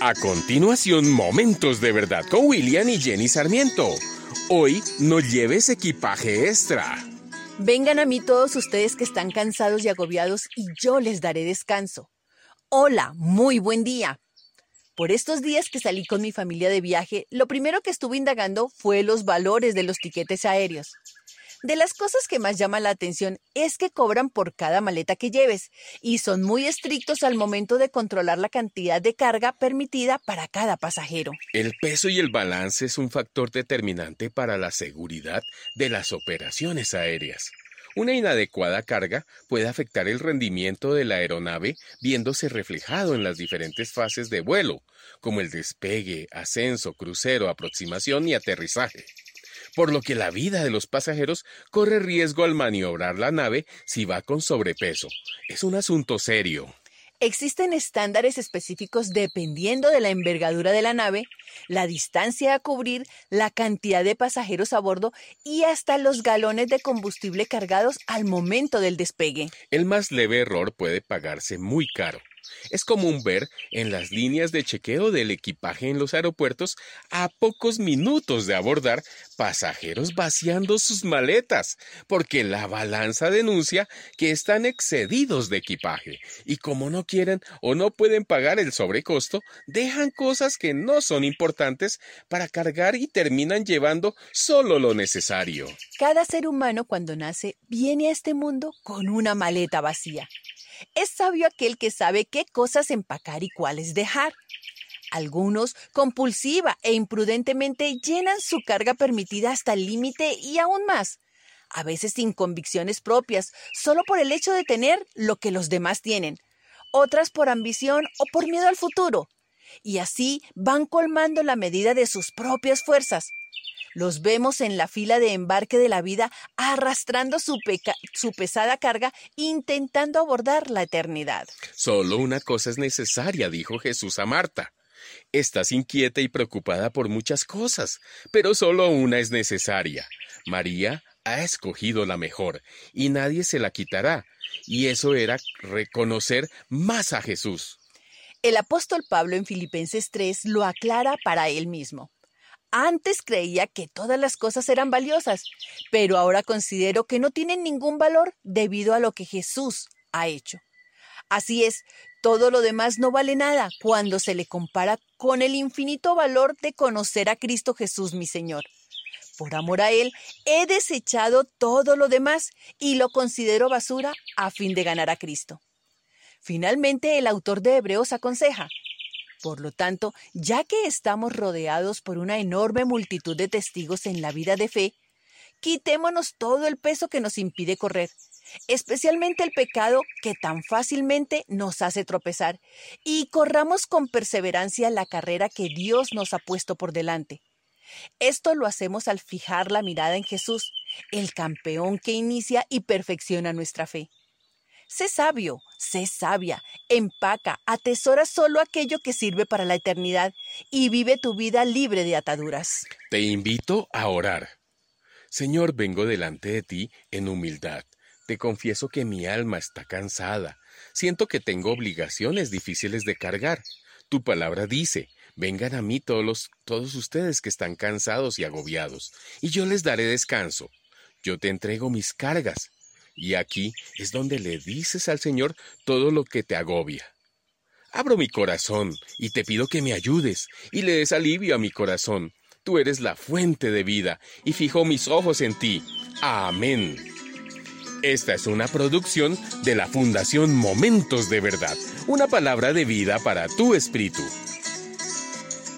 A continuación, Momentos de Verdad con William y Jenny Sarmiento. Hoy no lleves equipaje extra. Vengan a mí todos ustedes que están cansados y agobiados y yo les daré descanso. Hola, muy buen día. Por estos días que salí con mi familia de viaje, lo primero que estuve indagando fue los valores de los tiquetes aéreos. De las cosas que más llaman la atención es que cobran por cada maleta que lleves y son muy estrictos al momento de controlar la cantidad de carga permitida para cada pasajero. El peso y el balance es un factor determinante para la seguridad de las operaciones aéreas. Una inadecuada carga puede afectar el rendimiento de la aeronave viéndose reflejado en las diferentes fases de vuelo, como el despegue, ascenso, crucero, aproximación y aterrizaje por lo que la vida de los pasajeros corre riesgo al maniobrar la nave si va con sobrepeso. Es un asunto serio. Existen estándares específicos dependiendo de la envergadura de la nave, la distancia a cubrir, la cantidad de pasajeros a bordo y hasta los galones de combustible cargados al momento del despegue. El más leve error puede pagarse muy caro. Es común ver en las líneas de chequeo del equipaje en los aeropuertos a pocos minutos de abordar pasajeros vaciando sus maletas, porque la balanza denuncia que están excedidos de equipaje y como no quieren o no pueden pagar el sobrecosto, dejan cosas que no son importantes para cargar y terminan llevando solo lo necesario. Cada ser humano cuando nace viene a este mundo con una maleta vacía. Es sabio aquel que sabe qué cosas empacar y cuáles dejar. Algunos, compulsiva e imprudentemente, llenan su carga permitida hasta el límite y aún más, a veces sin convicciones propias, solo por el hecho de tener lo que los demás tienen, otras por ambición o por miedo al futuro, y así van colmando la medida de sus propias fuerzas, los vemos en la fila de embarque de la vida arrastrando su, su pesada carga intentando abordar la eternidad. Solo una cosa es necesaria, dijo Jesús a Marta. Estás inquieta y preocupada por muchas cosas, pero solo una es necesaria. María ha escogido la mejor, y nadie se la quitará. Y eso era reconocer más a Jesús. El apóstol Pablo en Filipenses 3 lo aclara para él mismo. Antes creía que todas las cosas eran valiosas, pero ahora considero que no tienen ningún valor debido a lo que Jesús ha hecho. Así es, todo lo demás no vale nada cuando se le compara con el infinito valor de conocer a Cristo Jesús mi Señor. Por amor a Él, he desechado todo lo demás y lo considero basura a fin de ganar a Cristo. Finalmente, el autor de Hebreos aconseja, por lo tanto, ya que estamos rodeados por una enorme multitud de testigos en la vida de fe, quitémonos todo el peso que nos impide correr, especialmente el pecado que tan fácilmente nos hace tropezar, y corramos con perseverancia la carrera que Dios nos ha puesto por delante. Esto lo hacemos al fijar la mirada en Jesús, el campeón que inicia y perfecciona nuestra fe. Sé sabio, sé sabia, empaca, atesora solo aquello que sirve para la eternidad y vive tu vida libre de ataduras. Te invito a orar. Señor, vengo delante de ti en humildad. Te confieso que mi alma está cansada. Siento que tengo obligaciones difíciles de cargar. Tu palabra dice, vengan a mí todos, todos ustedes que están cansados y agobiados, y yo les daré descanso. Yo te entrego mis cargas y aquí es donde le dices al Señor todo lo que te agobia. Abro mi corazón y te pido que me ayudes y le des alivio a mi corazón. Tú eres la fuente de vida y fijo mis ojos en ti. Amén. Esta es una producción de la Fundación Momentos de Verdad, una palabra de vida para tu espíritu.